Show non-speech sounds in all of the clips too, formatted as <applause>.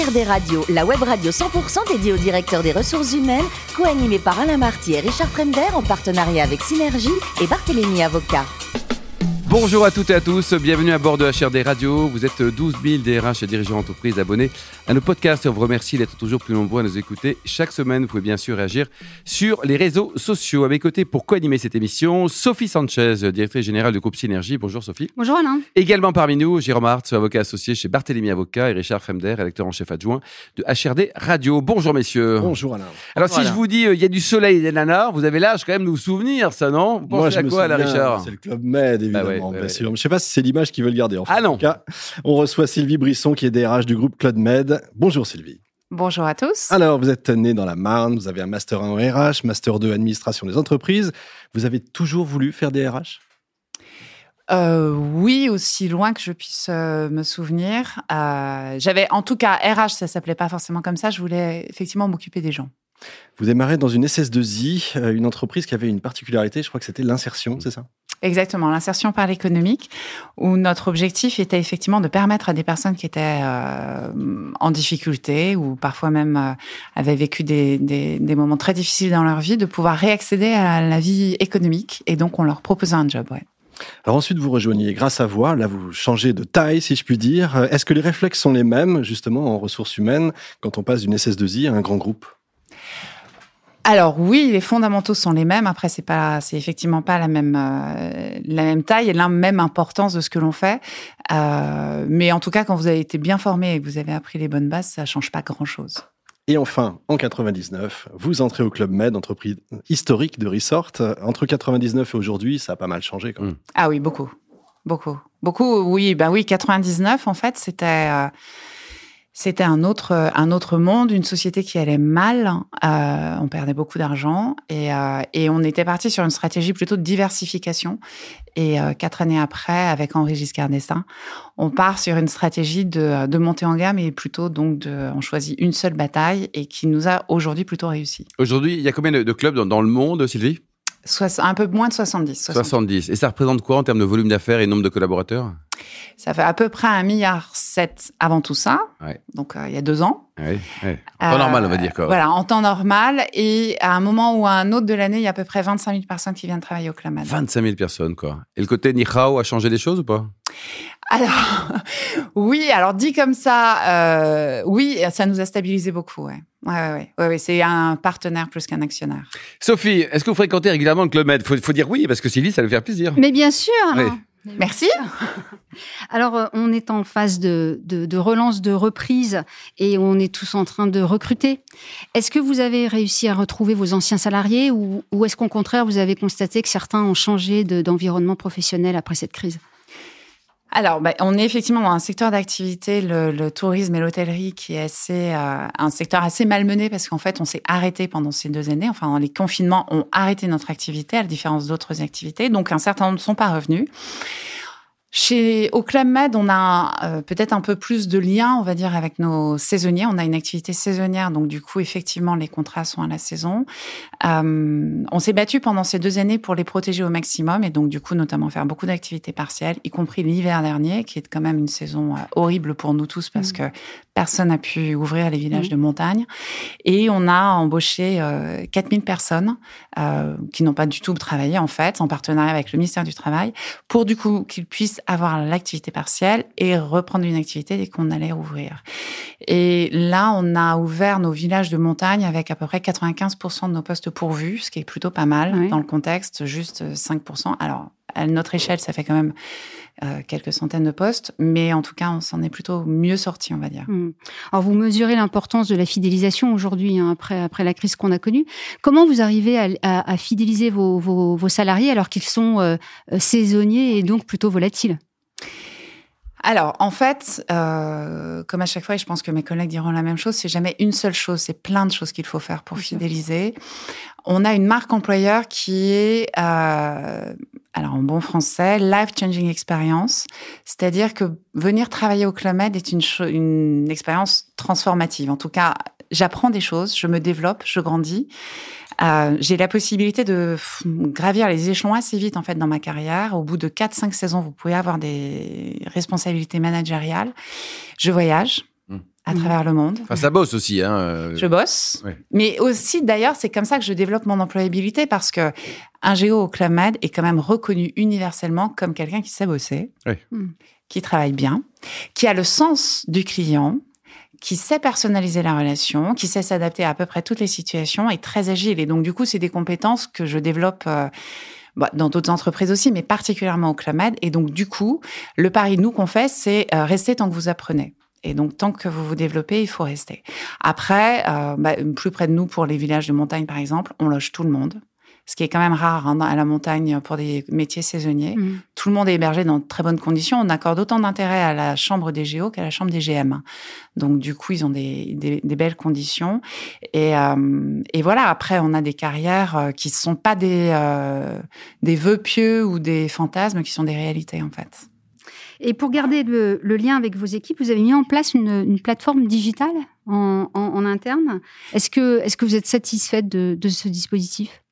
HRD Radio, la web radio 100% dédiée au directeur des ressources humaines, co-animée par Alain Marty et Richard Fremder en partenariat avec Synergie et Barthélémy Avocat. Bonjour à toutes et à tous, bienvenue à bord de HRD Radio. Vous êtes 12 000 DRH et dirigeants d'entreprise abonnés à nos podcasts et on vous remercie d'être toujours plus nombreux à nous écouter. Chaque semaine, vous pouvez bien sûr réagir sur les réseaux sociaux. À mes côtés, pour co-animer cette émission, Sophie Sanchez, directrice générale du groupe Synergie. Bonjour Sophie. Bonjour Alain. Également parmi nous, Jérôme Hart, avocat associé chez Barthélémy Avocat et Richard Fremder, électeur en chef adjoint de HRD Radio. Bonjour messieurs. Bonjour Alain. Alors si je vous dis euh, il y a du soleil et des nanars, vous avez l'âge quand même de vous souvenir ça, non? Vous Moi, pensez je à me quoi là, Richard? C'est le Club Med, évidemment, Bah ouais, bien ouais, sûr. Je ne sais pas si c'est l'image qu'ils veulent garder. Enfin, Ah non. En tout cas, on reçoit Sylvie Brisson, qui est DRH du groupe Club Med. Bonjour Sylvie. Bonjour à tous. Alors, vous êtes née dans la Marne, vous avez un Master 1 en RH, Master 2 Administration des entreprises. Vous avez toujours voulu faire des RH Euh, oui, aussi loin que je puisse euh, me souvenir. Euh, J'avais, en tout cas, RH, ça s'appelait pas forcément comme ça. Je voulais effectivement m'occuper des gens. Vous démarrez dans une SS2I, euh, une entreprise qui avait une particularité, je crois que c'était l'insertion, c'est ça? Exactement, l'insertion par l'économique, où notre objectif était effectivement de permettre à des personnes qui étaient euh, en difficulté ou parfois même euh, avaient vécu des, des, des moments très difficiles dans leur vie, de pouvoir réaccéder à la vie économique. Et donc, on leur proposait un job. Ouais. Alors ensuite, vous rejoignez grâce à voix. Là, vous changez de taille, si je puis dire. Est-ce que les réflexes sont les mêmes, justement, en ressources humaines, quand on passe d'une SS2I à un grand groupe? Alors oui, les fondamentaux sont les mêmes. Après, c'est pas, c'est effectivement pas la même euh, la même taille et la même importance de ce que l'on fait. Euh, mais en tout cas, quand vous avez été bien formé et que vous avez appris les bonnes bases, ça change pas grand chose. Et enfin, en 99, vous entrez au Club Med, entreprise historique de Resort. Entre 99 et aujourd'hui, ça a pas mal changé quand même. Ah oui, beaucoup, beaucoup, beaucoup. Oui, ben oui, 99 en fait, c'était euh, c'était un autre un autre monde, une société qui allait mal. Euh, on perdait beaucoup d'argent et euh, et on était parti sur une stratégie plutôt de diversification. Et euh, quatre années après, avec Henri Giscard d'Estaing, on part sur une stratégie de, de montée en gamme et plutôt donc de, on choisit une seule bataille et qui nous a aujourd'hui plutôt réussi. Aujourd'hui, il y a combien de, de clubs dans, dans le monde, Sylvie? Soix- un peu moins de 70. 70. 70. Et ça représente quoi en termes de volume d'affaires et nombre de collaborateurs? Ça fait à peu près un milliard sept avant tout ça. Ouais. Donc euh, il y a deux ans. Oui, oui. Pas normal, on va dire quoi. Voilà, en temps normal. Et à un moment ou à un autre de l'année, il y a à peu près 25 000 personnes qui viennent travailler au Club Med. 25 000 personnes, quoi. Et le côté Nihao a changé des choses ou pas? Alors, <laughs> oui, alors dit comme ça, euh, oui, ça nous a stabilisé beaucoup, ouais. Ouais, ouais, ouais. ouais, ouais, c'est un partenaire plus qu'un actionnaire. Sophie, est-ce que vous fréquentez régulièrement le Club Med? Faut, faut dire oui, parce que Sylvie, ça lui fait plaisir. Mais bien sûr. Oui. Merci. <laughs> Alors, euh, on est en phase de, de- de relance, de reprise, et on est tous en train de recruter. Est-ce que vous avez réussi à retrouver vos anciens salariés, ou, ou est-ce qu'au contraire, vous avez constaté que certains ont changé de- d'environnement professionnel après cette crise? Alors, bah, on est effectivement dans un secteur d'activité, le, le tourisme et l'hôtellerie, qui est assez, euh, un secteur assez malmené parce qu'en fait, on s'est arrêté pendant ces deux années. Enfin, les confinements ont arrêté notre activité, à la différence d'autres activités. Donc, un certain nombre ne sont pas revenus. Chez au Club Med, on a euh, peut-être un peu plus de liens, on va dire, avec nos saisonniers. On a une activité saisonnière, donc du coup, effectivement, les contrats sont à la saison. Euh, on s'est battu pendant ces deux années pour les protéger au maximum et donc du coup, notamment faire beaucoup d'activités partielles, y compris l'hiver dernier, qui est quand même une saison euh, horrible pour nous tous parce que personne n'a pu ouvrir les villages Mhm. de montagne. Et on a embauché euh, 4000 personnes euh, qui n'ont pas du tout travaillé, en fait, en partenariat avec le ministère du Travail, pour du coup qu'ils puissent avoir l'activité partielle et reprendre une activité dès qu'on allait ouvrir. Et là, on a ouvert nos villages de montagne avec à peu près 95% de nos postes pourvus, ce qui est plutôt pas mal Oui. dans le contexte, juste 5%. Alors, à notre échelle, ça fait quand même euh, quelques centaines de postes, mais en tout cas, on s'en est plutôt mieux sorti, on va dire. Hmm. Alors, vous mesurez l'importance de la fidélisation aujourd'hui, hein, après, après la crise qu'on a connue. Comment vous arrivez à, fidéliser vos, vos- vos salariés alors qu'ils sont euh, euh, saisonniers et donc plutôt volatiles? Alors, en fait, euh, comme à chaque fois, et je pense que mes collègues diront la même chose, c'est jamais une seule chose, c'est plein de choses qu'il faut faire pour fidéliser. On a une marque employeur qui est, euh, alors en bon français, life changing experience, c'est-à-dire que venir travailler au Club Med est une expérience transformative. En tout cas, j'apprends des choses, je me développe, je grandis. Euh, j'ai la possibilité de gravir les échelons assez vite en fait dans ma carrière. Au bout de 4-5 saisons, vous pouvez avoir des responsabilités managériales. Je voyage. Mm. à travers le monde. Enfin, ça bosse aussi. Hein. euh, Je bosse. Ouais. Mais aussi, d'ailleurs, c'est comme ça que je développe mon employabilité parce que un géo au Club Med est quand même reconnu universellement comme quelqu'un qui sait bosser, Ouais. Qui travaille bien, qui a le sens du client, qui sait personnaliser la relation, qui sait s'adapter à à peu près toutes les situations et très agile. Et donc, du coup, c'est des compétences que je développe euh, bah, dans d'autres entreprises aussi, mais particulièrement au Club Med. Et donc, du coup, le pari, nous, qu'on fait, c'est euh, rester tant que vous apprenez. Et donc, tant que vous vous développez, il faut rester. Après, euh, bah, plus près de nous, pour les villages de montagne, par exemple, on loge tout le monde. Ce qui est quand même rare hein, à la montagne pour des métiers saisonniers. Mhm. Tout le monde est hébergé dans de très bonnes conditions. On accorde autant d'intérêt à la chambre des géos qu'à la chambre des GM. Donc, du coup, ils ont des, des, des belles conditions. Et, euh, et voilà, après, on a des carrières euh, qui ne sont pas des, euh, des vœux pieux ou des fantasmes, qui sont des réalités, en fait. Et pour garder le, le lien avec vos équipes, vous avez mis en place une, une plateforme digitale en, en- en interne. Est-ce que, est que vous êtes satisfaite de, de ce dispositif?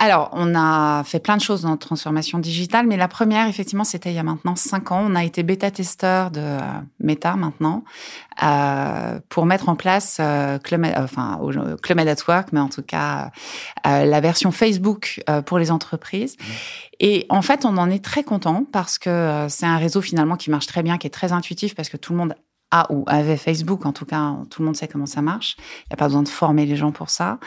Alors, on a fait plein de choses dans notre transformation digitale, mais la première, effectivement, c'était il y a maintenant cinq ans. On a été bêta-testeur de euh, Meta maintenant euh, pour mettre en place euh, Club Med- enfin, au- Club Med at Work, mais en tout cas euh, la version Facebook euh, pour les entreprises. Et en fait, on en est très content parce que euh, c'est un réseau finalement qui marche très bien, qui est très intuitif parce que tout le monde a ou avait Facebook, en tout cas, tout le monde sait comment ça marche. Il n'y a pas besoin de former les gens pour ça.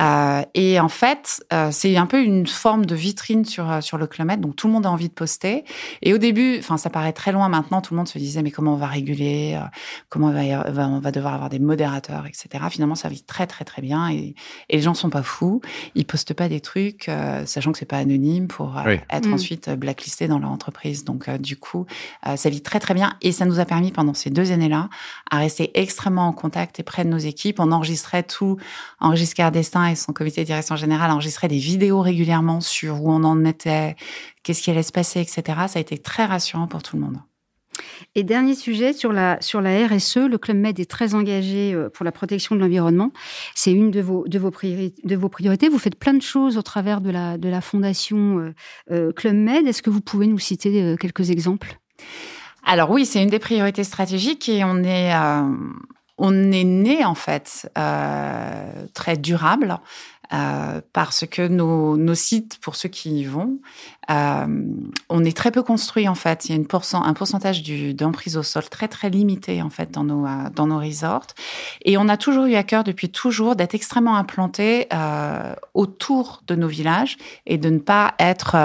Euh, et en fait, euh, c'est un peu une forme de vitrine sur euh, sur le kilomètre, donc tout le monde a envie de poster. Et au début, enfin, ça paraît très loin maintenant. Tout le monde se disait mais comment on va réguler Comment on va, on va devoir avoir des modérateurs, etc. Finalement, ça vit très très très bien et, et les gens sont pas fous. Ils postent pas des trucs, euh, sachant que c'est pas anonyme pour euh, Oui. être Mm. ensuite blacklisté dans leur entreprise. Donc euh, du coup, euh, ça vit très très bien et ça nous a permis pendant ces deux années-là à rester extrêmement en contact et près de nos équipes. On enregistrait tout. Henri Giscard et son comité de direction générale enregistraient des vidéos régulièrement sur où on en était, qu'est-ce qui allait se passer, etc. Ça a été très rassurant pour tout le monde. Et dernier sujet sur la, sur la RSE, le Club Med est très engagé euh, pour la protection de l'environnement. C'est une de vos, de, vos priorités. Vous faites plein de choses au travers de la, de la fondation euh, euh, Club Med. Est-ce que vous pouvez nous citer quelques exemples? Alors oui, c'est une des priorités stratégiques et on est, euh, on est né en fait euh, très durable euh, parce que nos, nos sites, pour ceux qui y vont, euh, on est très peu construit en fait. Il y a une pourcent, un pourcentage d'emprise au sol très très limité en fait dans nos, euh, dans nos resorts. Et on a toujours eu à cœur depuis toujours d'être extrêmement implanté euh, autour de nos villages et de ne pas être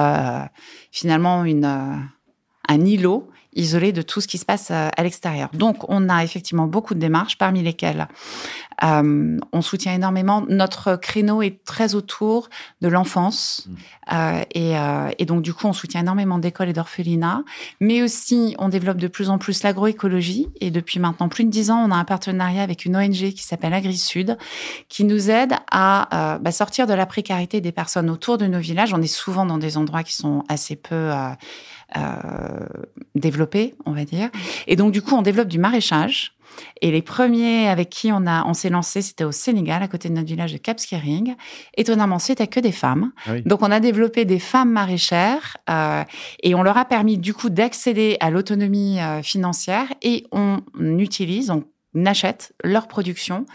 finalement une, un îlot isolé de tout ce qui se passe euh, à l'extérieur. Donc, on a effectivement beaucoup de démarches, parmi lesquelles euh, on soutient énormément. Notre créneau est très autour de l'enfance. Euh, et, euh, et donc, du coup, on soutient énormément d'écoles et d'orphelinats. Mais aussi, on développe de plus en plus l'agroécologie. Et depuis maintenant plus de dix ans, on a un partenariat avec une ONG qui s'appelle AgriSud, qui nous aide à bah, sortir de la précarité des personnes autour de nos villages. On est souvent dans des endroits qui sont assez peu... euh, développés, on va dire. Et donc, du coup, on développe du maraîchage. Et les premiers avec qui on, a, on s'est lancé, c'était au Sénégal, à côté de notre village de Cap Skirring. Étonnamment, c'était que des femmes. Ah oui. Donc, on a développé des femmes maraîchères euh, et on leur a permis, du coup, d'accéder à l'autonomie euh, financière et on utilise, on achète leur production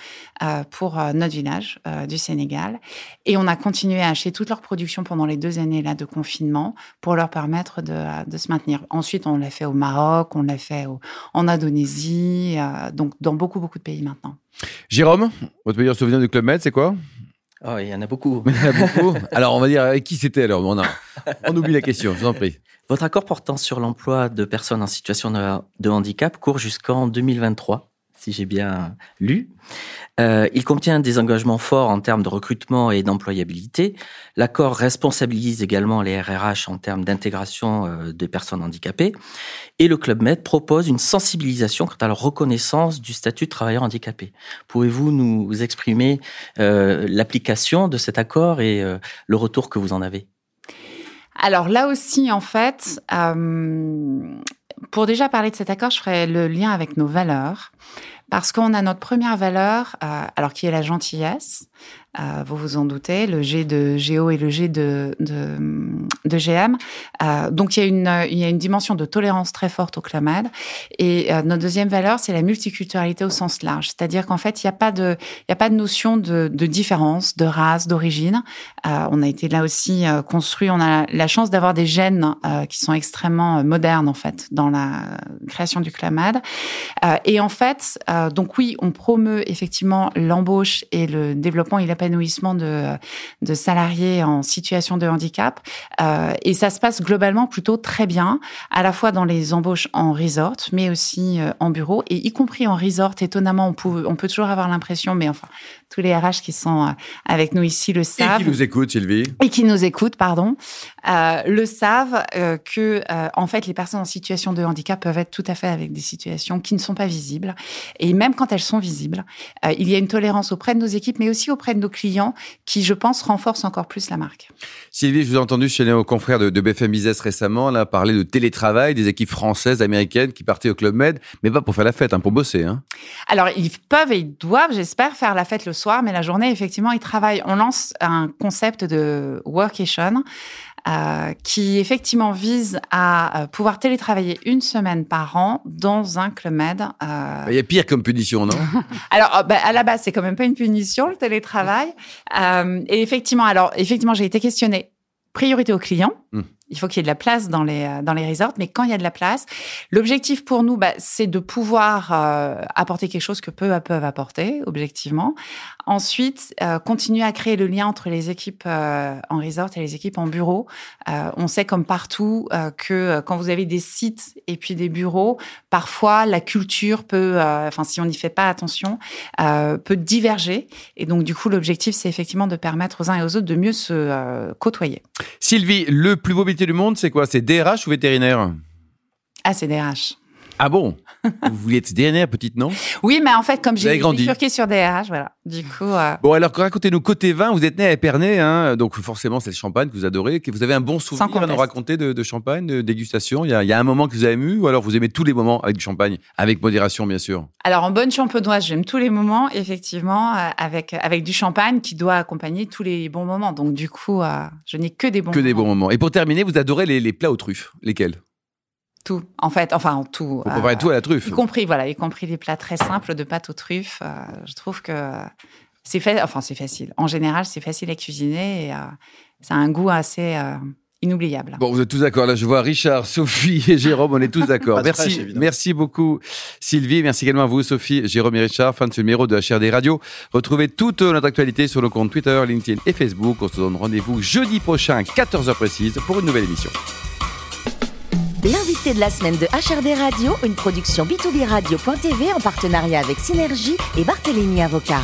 euh, pour euh, notre village euh, du Sénégal. Et on a continué à acheter toute leur production pendant les deux années là de confinement pour leur permettre de, de se maintenir. Ensuite, on l'a fait au Maroc, on l'a fait au- en Indonésie, euh, donc dans beaucoup, beaucoup de pays maintenant. Jérôme, votre meilleur souvenir du Club Med, c'est quoi? Oh, il y en a beaucoup. Il y en a beaucoup. Alors, on va dire avec qui c'était alors? On, a- on oublie la question, je vous en prie. Votre accord portant sur l'emploi de personnes en situation de, de handicap court jusqu'en 2023, si j'ai bien lu. Euh, il contient des engagements forts en termes de recrutement et d'employabilité. L'accord responsabilise également les RRH en termes d'intégration euh, des personnes handicapées. Et le Club Med propose une sensibilisation quant à la reconnaissance du statut de travailleur handicapé. Pouvez-vous nous exprimer euh, l'application de cet accord et le retour que vous en avez? Alors là aussi, en fait, pour déjà parler de cet accord, je ferai le lien avec nos valeurs. Parce qu'on a notre première valeur, euh, alors qui est la gentillesse. Euh, vous vous en doutez, le G de Géo et le G de, de, de GM. Euh, donc, il y, a une, il y a une dimension de tolérance très forte au clamade. Et euh, notre deuxième valeur, c'est la multiculturalité au sens large. C'est-à-dire qu'en fait, il n'y a, pas de, il y a pas de notion de, de différence, de race, d'origine. Euh, on a été là aussi euh, construit, on a la chance d'avoir des gènes euh, qui sont extrêmement modernes, en fait, dans la création du clamade. et en fait, donc oui, on promeut effectivement l'embauche et le développement et l'épanouissement de, de salariés en situation de handicap. Euh, et ça se passe globalement plutôt très bien, à la fois dans les embauches en resort, mais aussi euh, en bureau, et y compris en resort. Étonnamment, on peut toujours avoir l'impression, mais enfin, tous les RH qui sont euh, avec nous ici le savent. Et qui nous écoutent, Sylvie. Et qui nous écoutent, pardon, euh, le savent euh, que, euh, en fait, les personnes en situation de handicap peuvent être tout à fait avec des situations qui ne sont pas visibles. Et même quand elles sont visibles, il y a une tolérance auprès de nos équipes, mais aussi auprès de nos clients, qui, je pense, renforce encore plus la marque. Sylvie, je vous ai entendu chez nos confrères de, de BFM Business récemment, là, parler de télétravail, des équipes françaises, américaines qui partaient au Club Med, mais pas pour faire la fête, hein, pour bosser. Hein. Alors, ils peuvent et ils doivent, j'espère, faire la fête le soir, mais la journée, effectivement, ils travaillent. On lance un concept de workation euh, qui effectivement vise à euh, pouvoir télétravailler une semaine par an dans un Club Med. Euh... Il y a pire comme punition, non? <laughs> Alors, bah, à la base, c'est quand même pas une punition, le télétravail. Euh, et effectivement, alors, effectivement, j'ai été questionnée. Priorité aux clients. Mmh il faut qu'il y ait de la place dans les euh, dans les resorts. Mais quand il y a de la place, l'objectif pour nous, bah, c'est de pouvoir euh, apporter quelque chose que peu à peu apporter, objectivement. Ensuite, euh, continuer à créer le lien entre les équipes en resort et les équipes en bureau. On sait comme partout que quand vous avez des sites et puis des bureaux, parfois la culture peut, enfin si on n'y fait pas attention, peut diverger. Et donc du coup, l'objectif, c'est effectivement de permettre aux uns et aux autres de mieux se côtoyer. Sylvie, le plus beau métier du monde, c'est quoi? C'est DRH ou vétérinaire? Ah, c'est DRH. Ah bon? Vous vouliez être DNR, petite, non? Oui, mais en fait, comme j'ai bifurqué sur DRH, voilà. Du coup. Euh... Bon, alors racontez-nous côté vin. Vous êtes né à Épernay, hein, donc forcément c'est le champagne que vous adorez. Que vous avez un bon souvenir à nous raconter de, de champagne, de dégustation? Il y, a, il y, a, un moment que vous avez ému, ou alors vous aimez tous les moments avec du champagne, avec modération bien sûr? Alors en bonne champenoise, j'aime tous les moments, effectivement, euh, avec avec du champagne qui doit accompagner tous les bons moments. Donc du coup, euh, je n'ai que des bons. Que moments. des bons moments. Et pour terminer, vous adorez les, les plats aux truffes. Lesquels? Tout, en fait, enfin tout. Vous préparez euh, tout à la truffe. Y compris, voilà, y compris les plats très simples de pâte aux truffes. Euh, je trouve que c'est fait, enfin c'est facile. En général, c'est facile à cuisiner et euh, ça a un goût assez euh, inoubliable. Bon, vous êtes tous d'accord. Là, je vois Richard, <laughs> Sophie et Jérôme, on est tous d'accord. merci, fraîche, merci beaucoup Sylvie. Merci également à vous, Sophie, Jérôme et Richard. Fin de ce numéro de HRD Radio. Retrouvez toute notre actualité sur nos comptes Twitter, LinkedIn et Facebook. On se donne rendez-vous jeudi prochain, 14h précise, pour une nouvelle émission. De la semaine de HRD Radio, une production B2B Radio.tv en partenariat avec Synergie et Barthélémy Avocat.